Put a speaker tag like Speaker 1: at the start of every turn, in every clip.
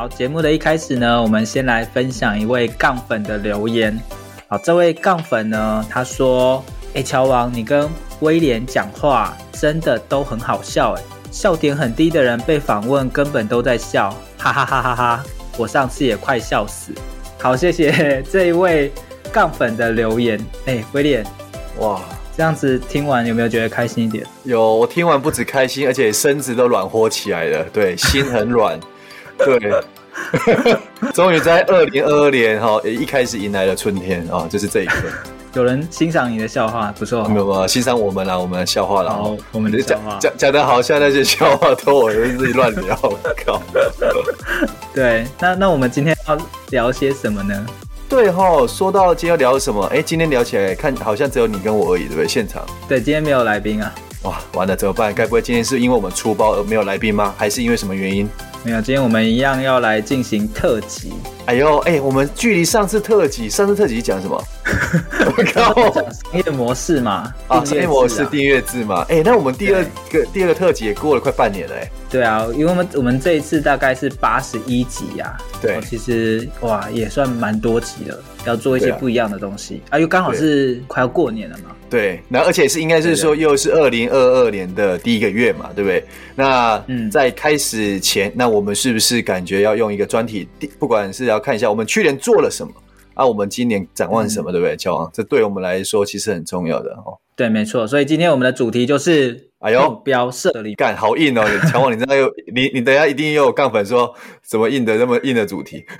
Speaker 1: 好，节目的一开始呢，我们先来分享一位杠粉的留言。好，这位杠粉呢，他说：“哎，乔王，你跟威廉讲话真的都很好笑，哎，笑点很低的人被访问根本都在笑，哈哈哈哈哈！我上次也快笑死。”好，谢谢 这一位杠粉的留言。哎，威廉，哇，这样子听完有没有觉得开心一点？
Speaker 2: 有，我听完不止开心，而且身子都软和起来了，对，心很软。对，终于在二零二二年哈一开始迎来了春天啊，就是这一刻。
Speaker 1: 有人欣赏你的笑话，不错。
Speaker 2: 没有有？欣赏我们啦，我们的笑话啦。
Speaker 1: 好，我们的笑话
Speaker 2: 讲讲的好像那些笑话都我自己乱聊，靠。
Speaker 1: 对，那那我们今天要聊些什么呢？
Speaker 2: 对哈，说到今天要聊什么？哎，今天聊起来看好像只有你跟我而已，对不对？现场。
Speaker 1: 对，今天没有来宾啊。
Speaker 2: 哇，完了怎么办？该不会今天是因为我们出包而没有来宾吗？还是因为什么原因？
Speaker 1: 没有，今天我们一样要来进行特辑。
Speaker 2: 哎呦，哎，我们距离上次特辑，上次特辑讲什么？我靠，
Speaker 1: 讲商业模式嘛，
Speaker 2: 啊，商业模式订阅制嘛。哎，那我们第二个第二个特辑也过了快半年了，哎。
Speaker 1: 对啊，因为我们我们这一次大概是八十一集呀，
Speaker 2: 对，
Speaker 1: 其实哇也算蛮多集了，要做一些不一样的东西啊，又刚好是快要过年了嘛。
Speaker 2: 对，那而且是应该是说又是二零二二年的第一个月嘛，对不对？那嗯，在开始前，那我们是不是感觉要用一个专题，不管是要看一下我们去年做了什么啊，我们今年展望什么，对不对？乔王，这对我们来说其实很重要的哦。
Speaker 1: 对，没错，所以今天我们的主题就是。哎呦，目标设立
Speaker 2: 干好硬哦！乔王，你真的有 你你等一下一定又有杠粉说怎么硬的那么硬的主题？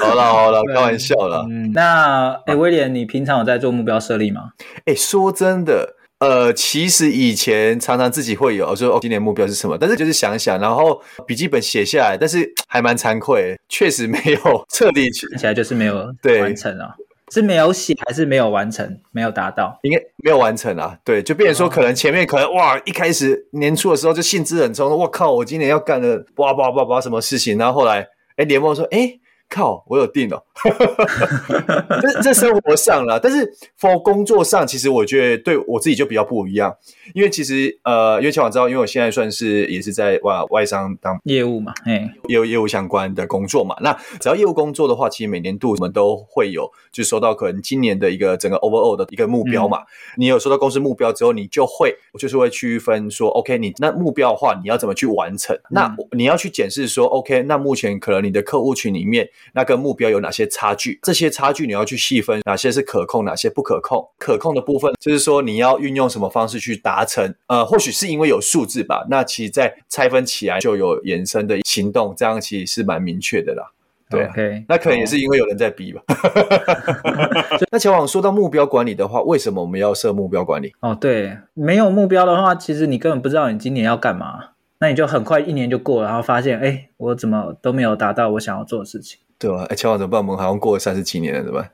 Speaker 2: 好了好了，开玩笑了。
Speaker 1: 嗯，那哎、欸，威廉，你平常有在做目标设立吗？
Speaker 2: 哎、欸，说真的，呃，其实以前常常自己会有说哦，今年目标是什么？但是就是想想，然后笔记本写下来，但是还蛮惭愧，确实没有彻底起
Speaker 1: 来，就是没有完成啊。是没有写还是没有完成？没有达到，
Speaker 2: 应该没有完成啊。对，就变成说，可能前面可能哇，一开始年初的时候就兴致很冲，我靠，我今年要干的哇哇哇哇什么事情，然后后来哎，联盟说哎。靠，我有定了，这这生活上了，但是 for 工作上，其实我觉得对我自己就比较不一样，因为其实呃，因为乔王知道，因为我现在算是也是在外外商当
Speaker 1: 业务嘛，哎，
Speaker 2: 业务业务相关的工作嘛，那只要业务工作的话，其实每年度我们都会有，就收到可能今年的一个整个 overall 的一个目标嘛，嗯、你有收到公司目标之后，你就会就是会区分说，OK，你那目标的话，你要怎么去完成？嗯、那你要去检视说，OK，那目前可能你的客户群里面。那个目标有哪些差距？这些差距你要去细分，哪些是可控，哪些不可控？可控的部分就是说你要运用什么方式去达成？呃，或许是因为有数字吧。那其实，在拆分起来就有延伸的行动，这样其实是蛮明确的啦。对，Okay. 那可能也是因为有人在逼吧。那前往说到目标管理的话，为什么我们要设目标管理？
Speaker 1: 哦，对，没有目标的话，其实你根本不知道你今年要干嘛，那你就很快一年就过了，然后发现，哎，我怎么都没有达到我想要做的事情。
Speaker 2: 对吧？哎，乔王怎么办？我们好像过了三十几年了，怎么办？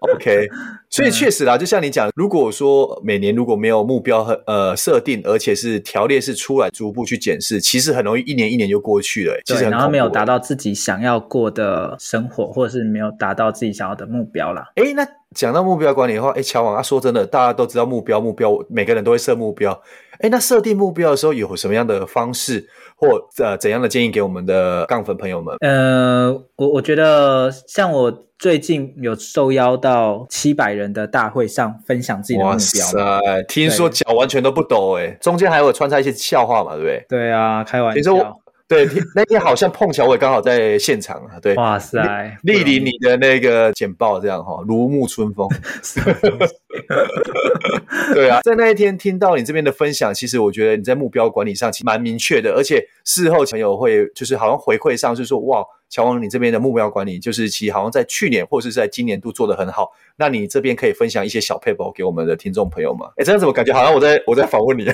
Speaker 2: OK，所以确实啦，就像你讲，如果说每年如果没有目标和呃设定，而且是条列式出来，逐步去检视，其实很容易一年一年就过去了。其实
Speaker 1: 然后没有达到自己想要过的生活，或者是没有达到自己想要的目标啦。
Speaker 2: 哎，那讲到目标管理的话，哎，乔王啊，说真的，大家都知道目标，目标每个人都会设目标。哎，那设定目标的时候有什么样的方式？或呃怎样的建议给我们的杠粉朋友们？
Speaker 1: 呃，我我觉得像我最近有受邀到七百人的大会上分享自己的目标。
Speaker 2: 哇塞，听说脚完全都不抖哎，中间还有穿插一些笑话嘛，对不对？
Speaker 1: 对啊，开玩笑。
Speaker 2: 其实我对那天好像碰巧我也刚好在现场啊，对。
Speaker 1: 哇塞，
Speaker 2: 莅临你的那个简报这样哈，如沐春风。对啊，在那一天听到你这边的分享，其实我觉得你在目标管理上其实蛮明确的，而且事后朋友会就是好像回馈上是说，哇，乔王你这边的目标管理就是其实好像在去年或是在今年度做的很好。那你这边可以分享一些小 paper 给我们的听众朋友吗？哎，这样怎么感觉好像我在我在访问你？
Speaker 1: 对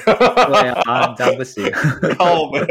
Speaker 1: 啊，这样不行。
Speaker 2: 好，我们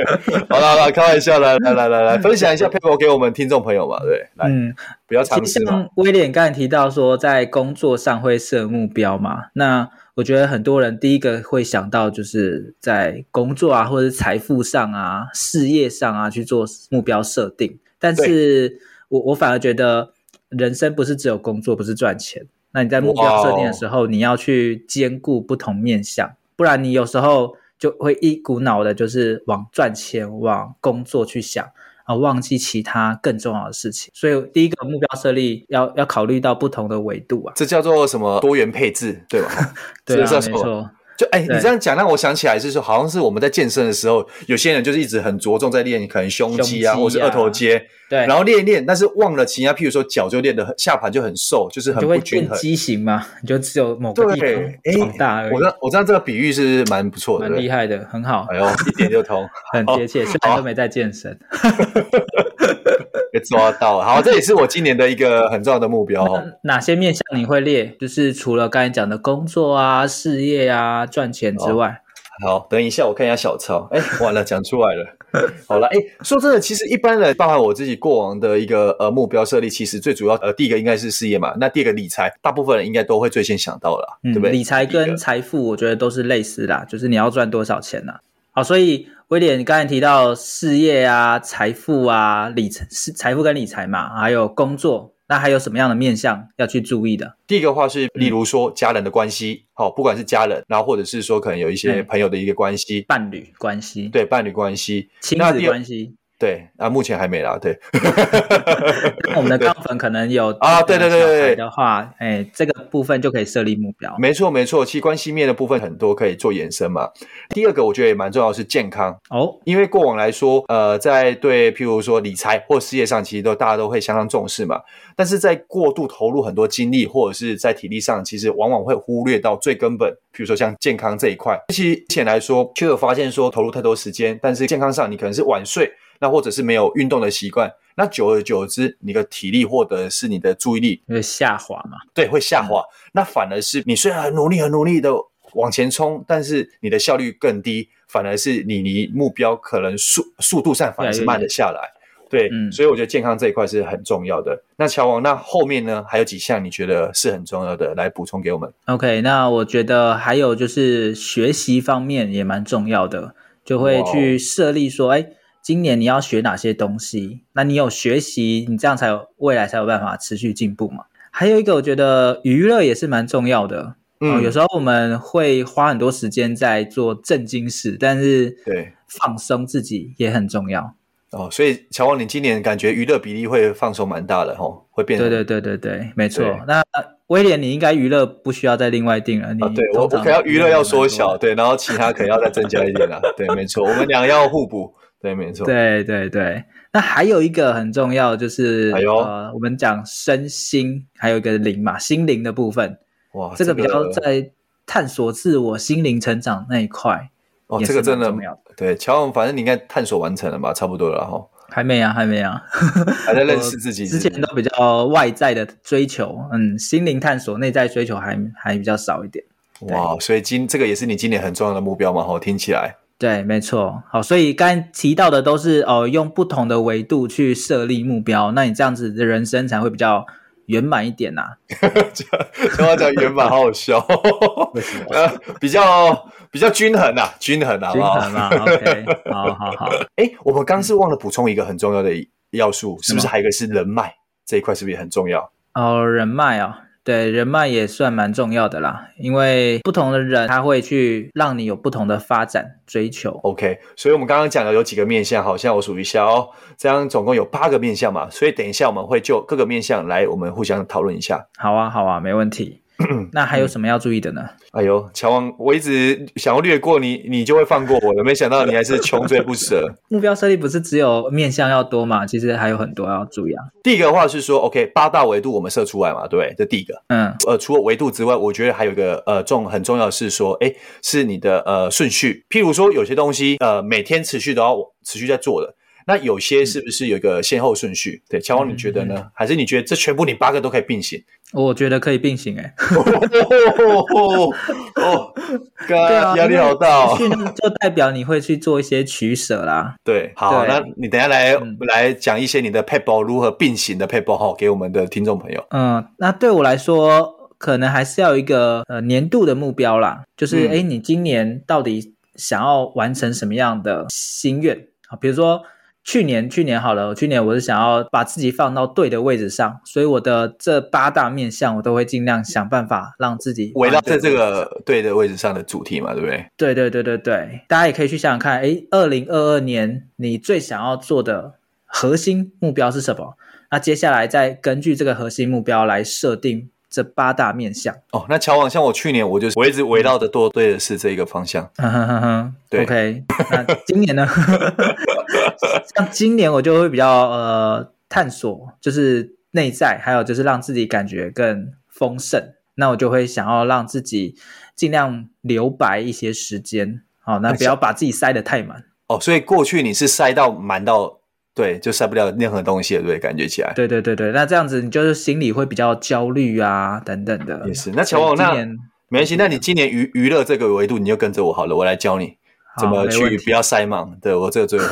Speaker 2: 好了好了，开玩笑，来来来来来，分享一下 paper 给我们听众朋友嘛，对，来，嗯，不要尝试嘛。
Speaker 1: 威廉刚才提到说，在工作上会设目标嘛？那我觉得很多人第一个会想到就是在工作啊，或者是财富上啊、事业上啊去做目标设定。但是我我反而觉得。人生不是只有工作，不是赚钱。那你在目标设定的时候，你要去兼顾不同面向，不然你有时候就会一股脑的，就是往赚钱、往工作去想，而忘记其他更重要的事情。所以第一个目标设立要要考虑到不同的维度啊，
Speaker 2: 这叫做什么多元配置，对吧？
Speaker 1: 对啊，没错。
Speaker 2: 就哎，你这样讲让我想起来，是说好像是我们在健身的时候，有些人就是一直很着重在练可能胸肌啊，或是二头肌，对，然后练一练，但是忘了其他，譬如说脚就练得很，下盘就很瘦，就是很不均衡。
Speaker 1: 畸形嘛，你就只有某个地方长大而已。
Speaker 2: 我这我知道这个比喻是蛮不错的，
Speaker 1: 蛮厉害的，很好。
Speaker 2: 哎呦，一点就通，
Speaker 1: 很贴切。虽然都没在健身。
Speaker 2: 被抓到，好，这也是我今年的一个很重要的目标哦。
Speaker 1: 哪些面向你会列？就是除了刚才讲的工作啊、事业啊、赚钱之外。
Speaker 2: 好，等一下我看一下小抄。哎，完了，讲出来了。好了，哎，说真的，其实一般人，包含我自己过往的一个呃目标设立，其实最主要呃第一个应该是事业嘛，那第二个理财，大部分人应该都会最先想到了，嗯、对不对？
Speaker 1: 理财跟财富，我觉得都是类似的，就是你要赚多少钱呢、啊？好，所以。威廉，你刚才提到事业啊、财富啊、理财是财富跟理财嘛，还有工作，那还有什么样的面向要去注意的？
Speaker 2: 第一个话是，例如说家人的关系，好、嗯，不管是家人，然后或者是说可能有一些朋友的一个关系，
Speaker 1: 伴侣关系，
Speaker 2: 对，伴侣关系，
Speaker 1: 亲子关系。
Speaker 2: 对啊，目前还没啦。对，
Speaker 1: 我们的杠粉可能有
Speaker 2: 啊，对对对对
Speaker 1: 的话，哎，这个部分就可以设立目标。
Speaker 2: 没错没错，其实关系面的部分很多可以做延伸嘛。第二个我觉得也蛮重要的是健康哦，因为过往来说，呃，在对譬如说理财或事业上，其实都大家都会相当重视嘛。但是在过度投入很多精力或者是在体力上，其实往往会忽略到最根本，比如说像健康这一块。其实目前来说，却有发现说投入太多时间，但是健康上你可能是晚睡。那或者是没有运动的习惯，那久而久之，你的体力或者是你的注意力
Speaker 1: 会下滑嘛？
Speaker 2: 对，会下滑。嗯、那反而是你虽然很努力、很努力的往前冲，但是你的效率更低，反而是你离目标可能速速度上反而是慢了下来。对，嗯，所以我觉得健康这一块是很重要的。那乔王，那后面呢还有几项你觉得是很重要的，来补充给我们
Speaker 1: ？OK，那我觉得还有就是学习方面也蛮重要的，就会去设立说，哎。今年你要学哪些东西？那你有学习，你这样才有未来才有办法持续进步嘛。还有一个，我觉得娱乐也是蛮重要的。嗯、哦，有时候我们会花很多时间在做正经事，但是对放松自己也很重要。
Speaker 2: 哦，所以乔王，你今年感觉娱乐比例会放松蛮大的哦，会
Speaker 1: 变。对对对对对，没错。那威廉，你应该娱乐不需要再另外定了。你、
Speaker 2: 哦、对我我可能要娱乐要缩小，对，然后其他可能要再增加一点啦。对，没错，我们俩要互补。对，没错。
Speaker 1: 对对对，那还有一个很重要，就是、呃，我们讲身心，还有一个灵嘛，心灵的部分。哇，这个比较在探索自我、心灵成长那一块。
Speaker 2: 哦，这个真的对，乔王，反正你应该探索完成了吧？差不多了哈。
Speaker 1: 还没啊，还没啊，
Speaker 2: 还在认识自己。
Speaker 1: 之前都比较外在的追求，嗯，心灵探索、内在追求还还比较少一点。
Speaker 2: 哇，所以今这个也是你今年很重要的目标嘛？哈，听起来。
Speaker 1: 对，没错。好，所以刚才提到的都是哦，用不同的维度去设立目标，那你这样子的人生才会比较圆满一点呐、啊。
Speaker 2: 听我讲圆满，好好笑。为什么？呃，比较比较均衡呐、啊，均衡啊，
Speaker 1: 均衡啊。OK，好好好。
Speaker 2: 哎，我们刚是忘了补充一个很重要的要素，是不是？还有一个是人脉这一块，是不是也很重要？
Speaker 1: 哦，人脉啊。对，人脉也算蛮重要的啦，因为不同的人他会去让你有不同的发展追求。
Speaker 2: OK，所以我们刚刚讲的有几个面向，好像我数一下哦，这样总共有八个面向嘛，所以等一下我们会就各个面向来，我们互相讨论一下。
Speaker 1: 好啊，好啊，没问题。那还有什么要注意的呢？
Speaker 2: 哎呦，乔王，我一直想要略过你，你就会放过我了。没想到你还是穷追不舍。
Speaker 1: 目标设立不是只有面向要多嘛？其实还有很多要注意啊。
Speaker 2: 第一个的话是说，OK，八大维度我们设出来嘛，对，这第一个。
Speaker 1: 嗯，
Speaker 2: 呃，除了维度之外，我觉得还有一个呃重很重要的是说，哎，是你的呃顺序。譬如说，有些东西呃每天持续都要持续在做的。那有些是不是有一个先后顺序？嗯、对，乔王，你觉得呢？嗯、还是你觉得这全部你八个都可以并行？
Speaker 1: 我觉得可以并行、欸，哎，
Speaker 2: 哦，对啊，压力好大哦。
Speaker 1: 就代表你会去做一些取舍啦。
Speaker 2: 对，好，对那你等一下来、嗯、来讲一些你的撇步如何并行的撇步哈，给我们的听众朋友。
Speaker 1: 嗯，那对我来说，可能还是要有一个呃年度的目标啦，就是哎、嗯，你今年到底想要完成什么样的心愿啊？比如说。去年，去年好了，去年我是想要把自己放到对的位置上，所以我的这八大面向，我都会尽量想办法让自己
Speaker 2: 围绕在这个对的位置上的主题嘛，对不对？
Speaker 1: 对对对对对，大家也可以去想想看，诶，二零二二年你最想要做的核心目标是什么？那接下来再根据这个核心目标来设定。这八大面向
Speaker 2: 哦，那乔王像我去年我就我一直围绕的多对的是这一个方向，
Speaker 1: 嗯哼哼哼，对，OK，那今年呢？像今年我就会比较呃探索，就是内在，还有就是让自己感觉更丰盛。那我就会想要让自己尽量留白一些时间，好，那不要把自己塞得太满。
Speaker 2: 哦，所以过去你是塞到满到。对，就塞不了任何东西了，对，感觉起来。
Speaker 1: 对对对对，那这样子你就是心里会比较焦虑啊，等等的。
Speaker 2: 也是。那乔王，那没关系，那你今年娱娱乐这个维度，你就跟着我好了，我来教你怎么去不要塞忙。对，我这个最会。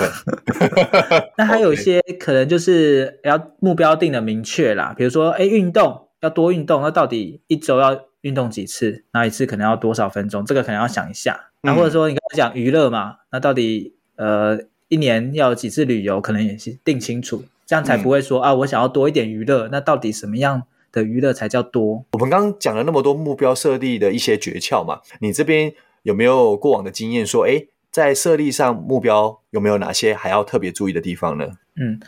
Speaker 1: 那还有一 些可能就是要目标定的明确啦，比如说，哎，运动要多运动，那到底一周要运动几次？那一次可能要多少分钟？这个可能要想一下。那或者说你刚才讲娱乐嘛，那到底呃。一年要有几次旅游，可能也是定清楚，这样才不会说、嗯、啊，我想要多一点娱乐，那到底什么样的娱乐才叫多？
Speaker 2: 我们刚刚讲了那么多目标设立的一些诀窍嘛，你这边有没有过往的经验说，诶，在设立上目标有没有哪些还要特别注意的地方呢？
Speaker 1: 嗯，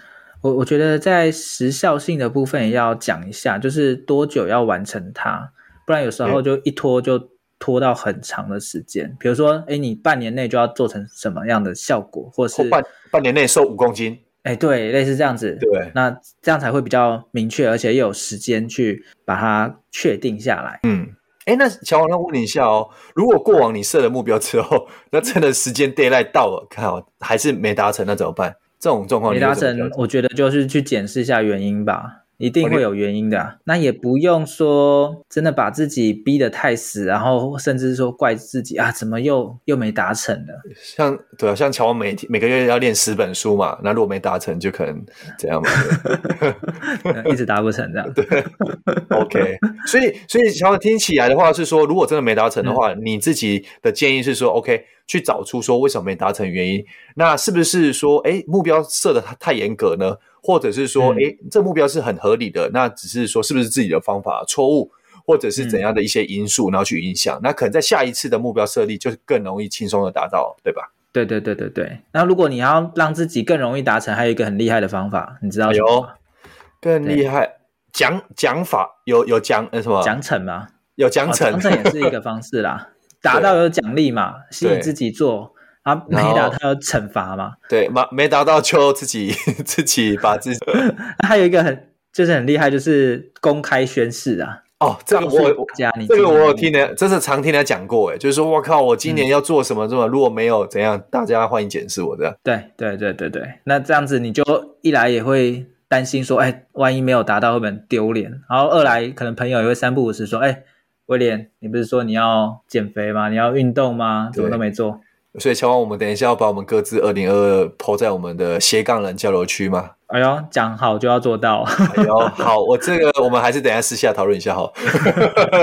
Speaker 1: 我我觉得在时效性的部分也要讲一下，就是多久要完成它，不然有时候就一拖就。拖到很长的时间，比如说，哎，你半年内就要做成什么样的效果，或是
Speaker 2: 半半年内瘦五公斤，
Speaker 1: 哎，对，类似这样子，
Speaker 2: 对，
Speaker 1: 那这样才会比较明确，而且又有时间去把它确定下来。
Speaker 2: 嗯，哎，那乔王，那问你一下哦，如果过往你设了目标之后，那真的时间 d a y l i g h t 到了，看好还是没达成，那怎么办？这种状况
Speaker 1: 没达成，我觉得就是去检视一下原因吧。一定会有原因的啊，那也不用说真的把自己逼得太死，然后甚至说怪自己啊，怎么又又没达成了？
Speaker 2: 像对啊，像乔王每天每个月要练十本书嘛，那如果没达成，就可能这样嘛，
Speaker 1: 一直达不成这样。
Speaker 2: 对，OK，所以所以乔王听起来的话是说，如果真的没达成的话，嗯、你自己的建议是说，OK，去找出说为什么没达成原因，那是不是说，哎，目标设的太严格呢？或者是说，哎、嗯，这目标是很合理的，那只是说是不是自己的方法错误，或者是怎样的一些因素，然后去影响，嗯、那可能在下一次的目标设立就更容易轻松的达到，对吧？
Speaker 1: 对对对对对。那如果你要让自己更容易达成，还有一个很厉害的方法，你知道有、哎、
Speaker 2: 更厉害奖奖法有有奖呃什么
Speaker 1: 奖惩吗？
Speaker 2: 有奖惩，
Speaker 1: 奖惩、哦、也是一个方式啦，达到有奖励嘛，吸引自己做。啊，没达到要惩罚嘛？
Speaker 2: 对，没没达到就自己 自己把自己。
Speaker 1: 还有一个很就是很厉害，就是公开宣誓啊。
Speaker 2: 哦，这个我
Speaker 1: 加你，
Speaker 2: 这个我有听的，真是常听他讲过，哎，就是说我靠，我今年要做什么什么，如果没有怎样，大家欢迎检视我这样。
Speaker 1: 对对对对对，那这样子你就一来也会担心说，哎，万一没有达到会不会很丢脸？然后二来可能朋友也会三不五时说，哎，威廉，你不是说你要减肥吗？你要运动吗？怎么都没做？
Speaker 2: 所以，乔王，我们等一下要把我们各自二零二二 po 在我们的斜杠人交流区吗？
Speaker 1: 哎呦，讲好就要做到。
Speaker 2: 哎呦，好，我这个我们还是等一下私下讨论一下哈。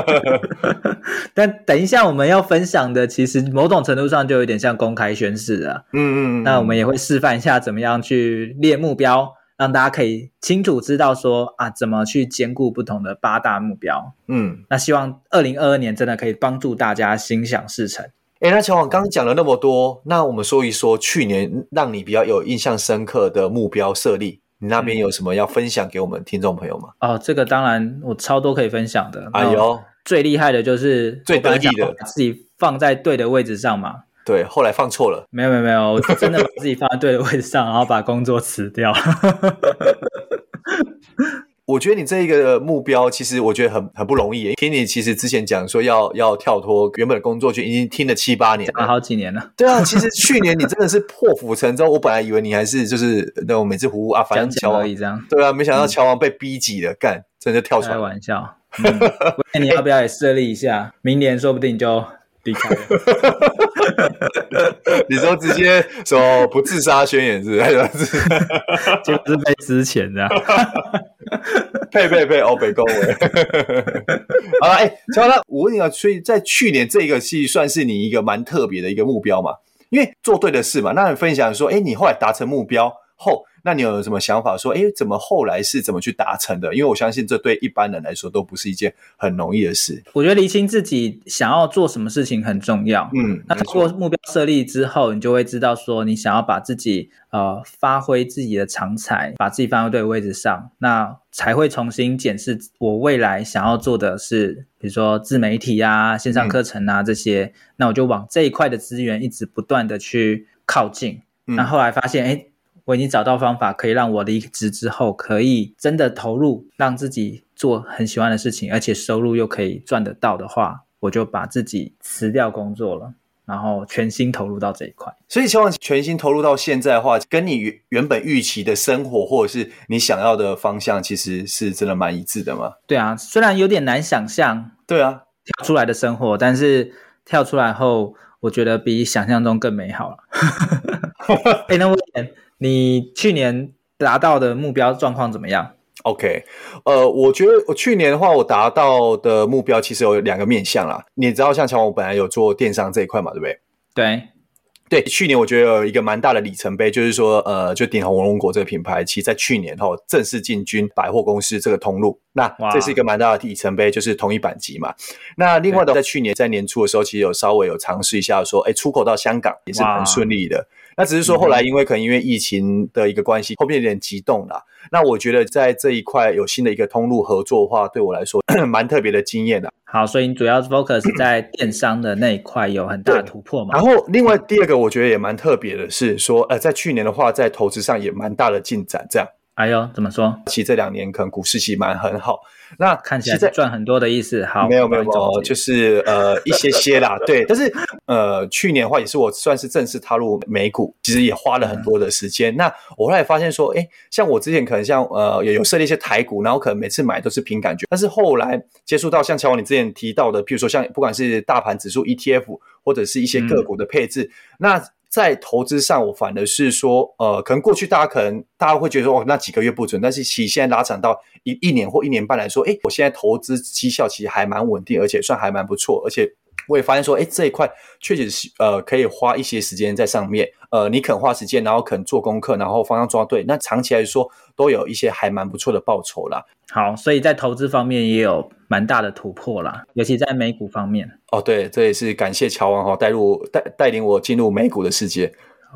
Speaker 1: 但等一下我们要分享的，其实某种程度上就有点像公开宣誓啊。嗯，嗯嗯。那我们也会示范一下怎么样去列目标，让大家可以清楚知道说啊，怎么去兼顾不同的八大目标。嗯，那希望二零二二年真的可以帮助大家心想事成。
Speaker 2: 哎，那乔王刚刚讲了那么多，那我们说一说去年让你比较有印象深刻的目标设立，你那边有什么要分享给我们听众朋友吗？
Speaker 1: 哦，这个当然我超多可以分享的。
Speaker 2: 哎呦，
Speaker 1: 最厉害的就是
Speaker 2: 最得意的，
Speaker 1: 把自己放在对的位置上嘛。
Speaker 2: 对，后来放错了。
Speaker 1: 没有没有没有，我真的把自己放在对的位置上，然后把工作辞掉。
Speaker 2: 我觉得你这一个目标，其实我觉得很很不容易。听你其实之前讲说要要跳脱原本的工作，就已经听了七八年了，
Speaker 1: 好几年了。
Speaker 2: 对啊，其实去年你真的是破釜沉舟。我本来以为你还是就是那种每次胡啊，反正乔王
Speaker 1: 这样。
Speaker 2: 对啊，没想到乔王被逼急了，嗯、干真的跳出来。
Speaker 1: 开玩笑，嗯、你要不要也设立一下？明年说不定就。离开
Speaker 2: 你说直接说不自杀宣言是不是？
Speaker 1: 就是被之前这样。
Speaker 2: 呸呸呸！哦北恭维。好了，哎、欸，乔王，我问你啊，所以在去年这个戏算是你一个蛮特别的一个目标嘛？因为做对的事嘛。那你分享说，哎、你后来达成目标后。那你有什么想法？说，哎，怎么后来是怎么去达成的？因为我相信这对一般人来说都不是一件很容易的事。
Speaker 1: 我觉得厘清自己想要做什么事情很重要。
Speaker 2: 嗯，
Speaker 1: 那通过目标设立之后，你就会知道说，你想要把自己呃发挥自己的长才，把自己放在对的位置上，那才会重新检视我未来想要做的是，比如说自媒体啊、线上课程啊这些。嗯、那我就往这一块的资源一直不断的去靠近。嗯、那后来发现，哎。我已经找到方法，可以让我离职之后可以真的投入，让自己做很喜欢的事情，而且收入又可以赚得到的话，我就把自己辞掉工作了，然后全心投入到这一块。
Speaker 2: 所以，希望全心投入到现在的话，跟你原原本预期的生活，或者是你想要的方向，其实是真的蛮一致的嘛？
Speaker 1: 对啊，虽然有点难想象，
Speaker 2: 对啊，
Speaker 1: 跳出来的生活，但是跳出来后，我觉得比想象中更美好了。哎，那我。你去年达到的目标状况怎么样
Speaker 2: ？OK，呃，我觉得我去年的话，我达到的目标其实有两个面向啦。你知道，像乔，我本来有做电商这一块嘛，对不对？
Speaker 1: 对。
Speaker 2: 对，去年我觉得有一个蛮大的里程碑，就是说，呃，就鼎宏龙果这个品牌，其实在去年后正式进军百货公司这个通路，那这是一个蛮大的里程碑，就是同一版级嘛。那另外的，在去年在年初的时候，其实有稍微有尝试一下说，哎，出口到香港也是很顺利的。那只是说后来因为可能因为疫情的一个关系，后面有点激动了。那我觉得在这一块有新的一个通路合作的话，对我来说 蛮特别的经验的。
Speaker 1: 好，所以你主要是 focus 在电商的那一块有很大的突破嘛？
Speaker 2: 然后另外第二个我觉得也蛮特别的是说，呃，在去年的话，在投资上也蛮大的进展。这样，
Speaker 1: 哎呦，怎么说？
Speaker 2: 其实这两年可能股市其实蛮很好。那
Speaker 1: 看起来赚很多的意思，好，
Speaker 2: 没有没有没有，就是呃一些些啦，对。但是呃去年的话也是我算是正式踏入美股，其实也花了很多的时间。嗯、那我后来发现说，哎，像我之前可能像呃也有设立一些台股，然后可能每次买都是凭感觉。但是后来接触到像乔王你之前提到的，譬如说像不管是大盘指数 ETF 或者是一些个股的配置，嗯、那。在投资上，我反而是说，呃，可能过去大家可能大家会觉得说，哦，那几个月不准，但是其实现在拉长到一一年或一年半来说，诶，我现在投资绩效其实还蛮稳定，而且算还蛮不错，而且。我也发现说，哎，这一块确实是呃，可以花一些时间在上面。呃，你肯花时间，然后肯做功课，然后方向抓对，那长期来说都有一些还蛮不错的报酬啦。
Speaker 1: 好，所以在投资方面也有蛮大的突破啦，尤其在美股方面。
Speaker 2: 哦，对，这也是感谢乔王哈带入带带领我进入美股的世界。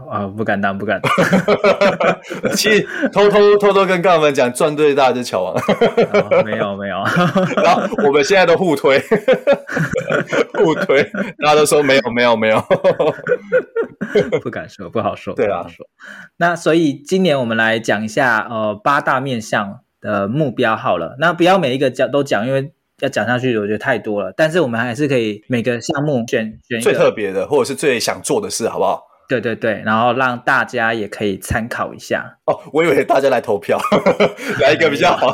Speaker 1: 啊、哦，不敢当，不敢当。
Speaker 2: 其实偷偷偷偷跟杠粉们讲，赚最大的就是乔王。
Speaker 1: 哦、没有没有。
Speaker 2: 然后我们现在都互推，互推，大家都说没有没有没有。
Speaker 1: 不敢说，不好说。
Speaker 2: 对啊。
Speaker 1: 说那所以今年我们来讲一下呃八大面向的目标好了。那不要每一个讲都讲，因为要讲下去我觉得太多了。但是我们还是可以每个项目选选
Speaker 2: 最特别的，或者是最想做的事，好不好？
Speaker 1: 对对对，然后让大家也可以参考一下
Speaker 2: 哦。我以为大家来投票，来一个比较好。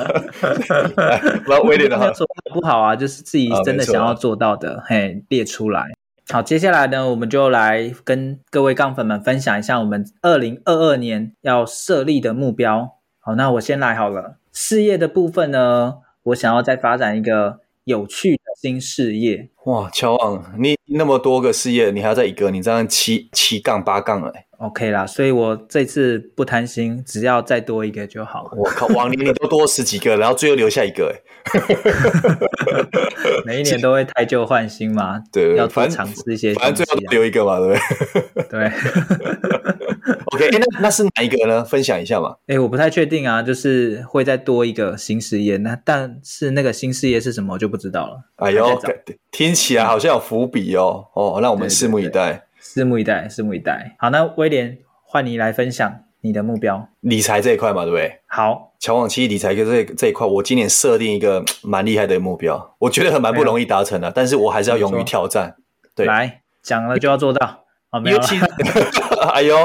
Speaker 2: 来，威廉的好，
Speaker 1: 做不好啊，就是自己真的想要做到的，嘿，列出来。好，接下来呢，我们就来跟各位杠粉们分享一下我们二零二二年要设立的目标。好，那我先来好了。事业的部分呢，我想要再发展一个有趣的新事业。
Speaker 2: 哇，乔王，你那么多个事业，你还要再一个，你这样七七杠八杠了。
Speaker 1: OK 啦，所以我这次不贪心，只要再多一个就好了。
Speaker 2: 我靠，往年你都多十几个，然后最后留下一个，哎，
Speaker 1: 每一年都会汰旧换新嘛，
Speaker 2: 对，
Speaker 1: 要多尝试一些，
Speaker 2: 反正最后留一个嘛，对不对？
Speaker 1: 对。
Speaker 2: OK，那那是哪一个呢？分享一下嘛。
Speaker 1: 哎，我不太确定啊，就是会再多一个新事业，那但是那个新事业是什么，我就不知道了。
Speaker 2: 哎呦，听起来好像有伏笔哦。哦，那我们拭目以待，
Speaker 1: 拭目以待，拭目以待。好，那威廉换你来分享你的目标，
Speaker 2: 理财这一块嘛，对不对？
Speaker 1: 好，
Speaker 2: 乔往期理财这这一块，我今年设定一个蛮厉害的目标，我觉得很蛮不容易达成的，但是我还是要勇于挑战。对，
Speaker 1: 来讲了就要做到。哦，没有了。
Speaker 2: 哎呦，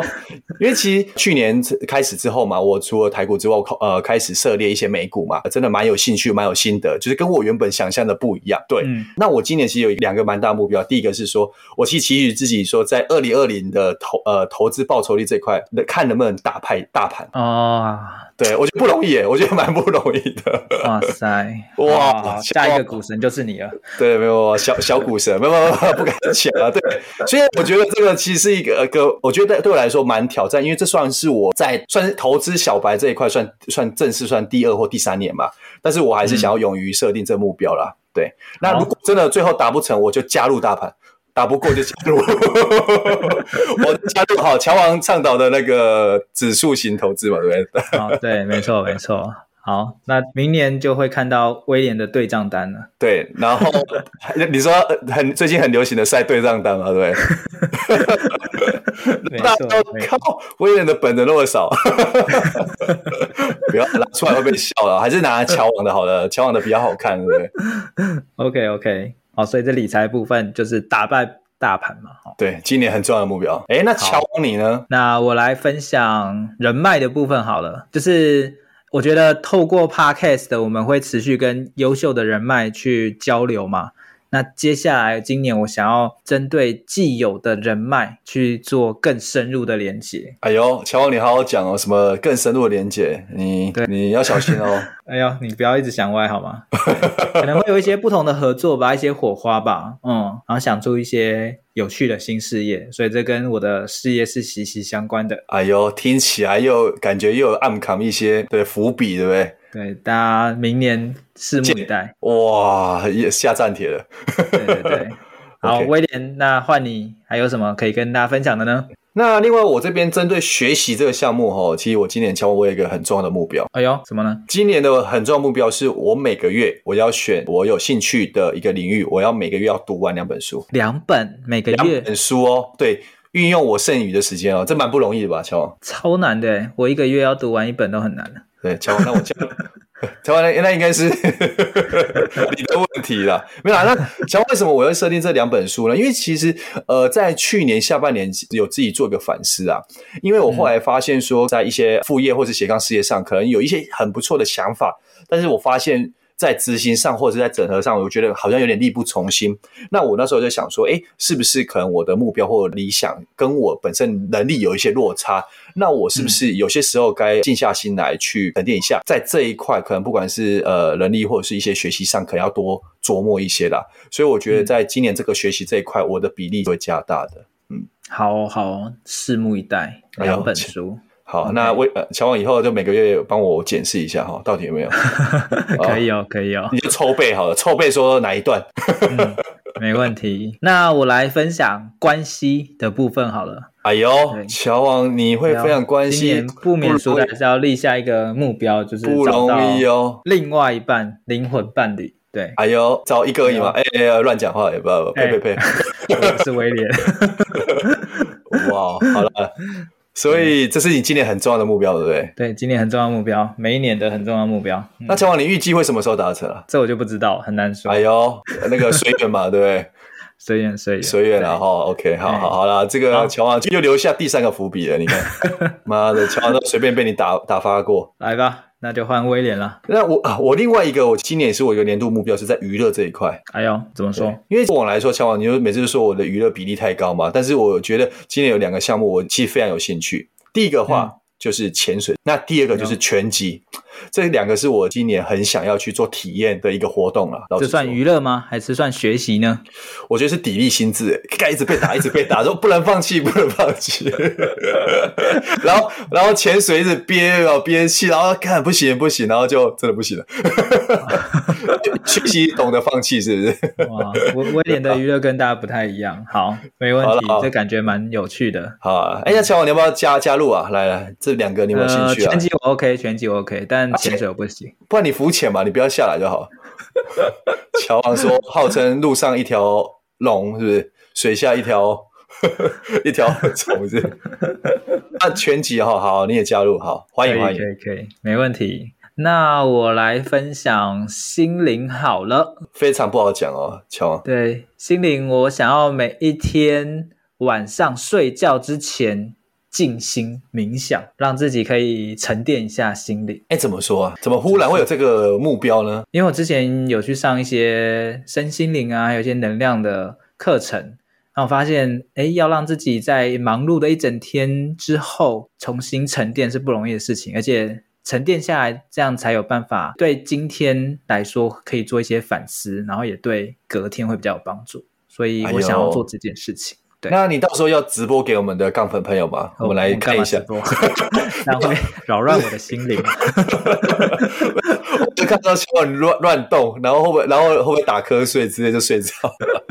Speaker 2: 因为其实去年开始之后嘛，我除了台股之外，呃，开始涉猎一些美股嘛，真的蛮有兴趣，蛮有心得，就是跟我原本想象的不一样。对，嗯、那我今年其实有两个蛮大目标，第一个是说，我其实期许自己说，在二零二零的投呃投资报酬率这块，看能不能打败大盘
Speaker 1: 哦。
Speaker 2: 对，我觉得不容易耶，我觉得蛮不容易的。
Speaker 1: 哇塞，哇，下一个股神就是你了。
Speaker 2: 对，没有小小股神，没有没有不敢想啊。对，所以我觉得这个其实是一个个，我觉得对我来说蛮挑战，因为这算是我在算是投资小白这一块算算正式算第二或第三年吧。但是我还是想要勇于设定这个目标啦。对，那如果真的最后达不成，我就加入大盘。打不过就加入，我加入好乔王倡导的那个指数型投资嘛，对不对？
Speaker 1: 哦，对，没错，没错。好，那明年就会看到威廉的对账单了。
Speaker 2: 对，然后 你说很最近很流行的晒对账单嘛，对不对？大家都靠威廉的本子那么少，不要拿出来会被笑了，还是拿乔王的好了，乔王的比较好看，对不对
Speaker 1: ？OK OK。好，所以这理财部分就是打败大盘嘛。
Speaker 2: 对，今年很重要的目标。哎，那乔王你呢？
Speaker 1: 那我来分享人脉的部分好了。就是我觉得透过 Podcast 的，我们会持续跟优秀的人脉去交流嘛。那接下来今年我想要针对既有的人脉去做更深入的连接。
Speaker 2: 哎呦，乔王你好好讲哦，什么更深入的连接？你对你要小心哦。
Speaker 1: 哎呦，你不要一直想歪好吗？可能会有一些不同的合作吧，一些火花吧。嗯，然后想出一些有趣的新事业，所以这跟我的事业是息息相关的。
Speaker 2: 哎呦，听起来又感觉又有暗藏一些对伏笔，对不对？
Speaker 1: 对，大家明年拭目以待。
Speaker 2: 哇，也下站帖了。
Speaker 1: 对对对，好，威廉，那换你，还有什么可以跟大家分享的呢？
Speaker 2: 那另外，我这边针对学习这个项目哈，其实我今年乔王我有一个很重要的目标。
Speaker 1: 哎呦，什么呢？
Speaker 2: 今年的很重要目标是我每个月我要选我有兴趣的一个领域，我要每个月要读完两本书。
Speaker 1: 两本每个月
Speaker 2: 两本书哦，对，运用我剩余的时间哦，这蛮不容易的吧，乔王？
Speaker 1: 超难的，我一个月要读完一本都很难的。
Speaker 2: 对，乔王，那我讲，乔王，那那应该是你的问题啦。没有啦，那乔王为什么我要设定这两本书呢？因为其实呃，在去年下半年有自己做一个反思啊。因为我后来发现说，在一些副业或者斜杠事业上，可能有一些很不错的想法，但是我发现。在执行上或者在整合上，我觉得好像有点力不从心。那我那时候就想说，诶，是不是可能我的目标或理想跟我本身能力有一些落差？那我是不是有些时候该静下心来去沉淀一下，在这一块可能不管是呃能力或者是一些学习上，可能要多琢磨一些啦。所以我觉得在今年这个学习这一块，我的比例会加大的。嗯，
Speaker 1: 好好，拭目以待。两本书。
Speaker 2: 好.那威呃，乔王以后就每个月帮我检视一下哈，到底有没有？
Speaker 1: 可以哦，可以哦。
Speaker 2: 你就凑背好了，凑背说哪一段？
Speaker 1: 嗯，没问题。那我来分享关系的部分好了。
Speaker 2: 哎呦，乔王你会分享关系，
Speaker 1: 不免俗的是要立下一个目标，就是
Speaker 2: 不容易哦。
Speaker 1: 另外一半灵魂伴侣，对。
Speaker 2: 哎呦，找一个而已嘛，哎哎，乱讲话也不要呸呸呸，
Speaker 1: 我是威廉。
Speaker 2: 哇，好了。所以这是你今年很重要的目标，对不对？
Speaker 1: 对，今年很重要的目标，每一年的很重要的目标。
Speaker 2: 嗯、那乔王，你预计会什么时候达成啊？
Speaker 1: 这我就不知道，很难说。
Speaker 2: 哎呦，那个 随缘嘛，对不对？
Speaker 1: 随缘，随缘，
Speaker 2: 随缘了哈。OK，好好好了，这个乔王就又留下第三个伏笔了。你看，妈的，乔王都随便被你打打发过，
Speaker 1: 来吧。那就换威廉了。
Speaker 2: 那我啊，我另外一个，我今年也是我一个年度目标，是在娱乐这一块。
Speaker 1: 哎呦，怎么说？
Speaker 2: 因为过往来说，乔王，你就每次都说我的娱乐比例太高嘛。但是我觉得今年有两个项目，我其实非常有兴趣。第一个话就是潜水，嗯、那第二个就是拳击，嗯、这两个是我今年很想要去做体验的一个活动了。
Speaker 1: 这算娱乐吗？还是算学习呢？
Speaker 2: 我觉得是砥砺心智，该一直被打，一直被打，说不能放弃，不能放弃。然后，然后潜水一直憋啊憋气，然后看不行不行，然后就真的不行了。学习懂得放弃，是不是？
Speaker 1: 哇，威威廉的娱乐跟大家不太一样。好，没问题，这感觉蛮有趣的。
Speaker 2: 好啊，哎呀，乔王，你要不要加加入啊？来来，这两个你有没有兴趣啊？
Speaker 1: 拳击我 OK，拳击我 OK，但潜水我不行。
Speaker 2: 不然你浮潜嘛，你不要下来就好。乔王说，号称路上一条龙，是不是？水下一条 一条虫子。那拳击哈，好，你也加入，好，欢迎欢迎，
Speaker 1: 可以可以，没问题。那我来分享心灵好了，
Speaker 2: 非常不好讲哦，乔王。
Speaker 1: 对，心灵，我想要每一天晚上睡觉之前静心冥想，让自己可以沉淀一下心灵。
Speaker 2: 哎，怎么说啊？怎么忽然会有这个目标呢？
Speaker 1: 因为我之前有去上一些身心灵啊，还有一些能量的课程，然后我发现，哎，要让自己在忙碌的一整天之后重新沉淀是不容易的事情，而且。沉淀下来，这样才有办法对今天来说可以做一些反思，然后也对隔天会比较有帮助。所以我想要做这件事情。
Speaker 2: 哎、对，那你到时候要直播给我们的杠粉朋友吗？我们来看一下，
Speaker 1: 直播然后会扰乱我的心灵。
Speaker 2: 我就看到乔王乱乱动，然后会不会，然后会不会打瞌睡，直接就睡着了？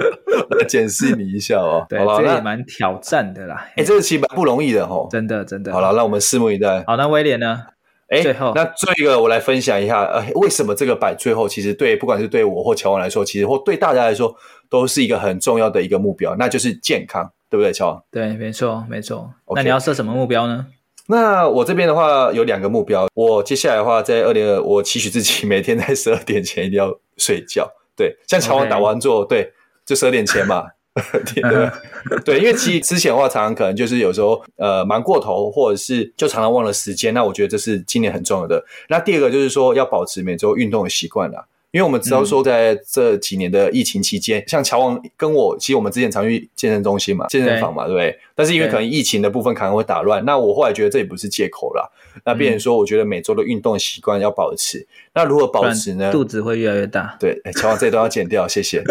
Speaker 2: 来检视你一下哦。
Speaker 1: 对，这也蛮挑战的啦。
Speaker 2: 哎，这个其实蛮不容易的哦。
Speaker 1: 真的，真的。
Speaker 2: 好了，让我们拭目以待。
Speaker 1: 好，那威廉呢？
Speaker 2: 哎，那最后一个我来分享一下，呃，为什么这个摆最后，其实对不管是对我或乔王来说，其实或对大家来说，都是一个很重要的一个目标，那就是健康，对不对，乔王？
Speaker 1: 对，没错，没错。Okay. 那你要设什么目标呢？
Speaker 2: 那我这边的话有两个目标，我接下来的话在二零二，我期许自己每天在十二点前一定要睡觉，对，像乔王打完坐，Okay. 对，就十二点前嘛。对，因为其实之前的话，常常可能就是有时候呃忙过头，或者是就常常忘了时间。那我觉得这是今年很重要的。那第二个就是说要保持每周运动的习惯啦。因为我们知道说在这几年的疫情期间，嗯、像乔王跟我，其实我们之前常去健身中心嘛、健身房嘛，对不对？但是因为可能疫情的部分可能会打乱，那我后来觉得这也不是借口啦。那变成说，我觉得每周的运动习惯要保持。那如何保持呢？
Speaker 1: 肚子会越来越大。
Speaker 2: 对，乔王这都要剪掉，谢谢。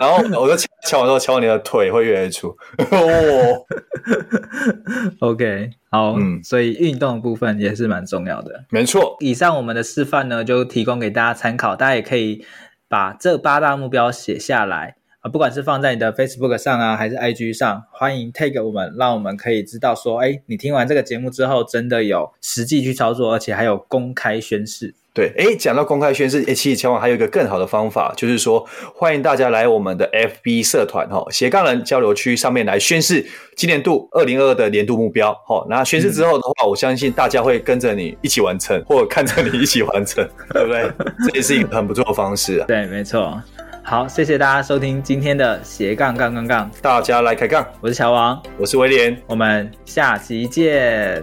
Speaker 2: 然后我就乔王说：“乔王你的腿会越来越粗。哦 ”
Speaker 1: OK，好，嗯，所以运动的部分也是蛮重要的。
Speaker 2: 没错，
Speaker 1: 以上我们的示范呢，就提供给大家参考，大家也可以把这八大目标写下来啊，不管是放在你的 Facebook 上啊，还是 IG 上，欢迎 tag 我们，让我们可以知道说，哎，你听完这个节目之后，真的有实际去操作，而且还有公开宣誓。
Speaker 2: 对，诶，讲到公开宣誓，哎，其实乔王还有一个更好的方法，就是说欢迎大家来我们的 FB 社团哈，斜杠人交流区上面来宣誓今年度二零二二的年度目标。好，那宣誓之后的话，嗯、我相信大家会跟着你一起完成，或者看着你一起完成，对不对？这也是一个很不错的方式啊。
Speaker 1: 对，没错。好，谢谢大家收听今天的斜杠杠杠杠，
Speaker 2: 大家来开杠。
Speaker 1: 我是乔王，
Speaker 2: 我是威廉，
Speaker 1: 我们下期见。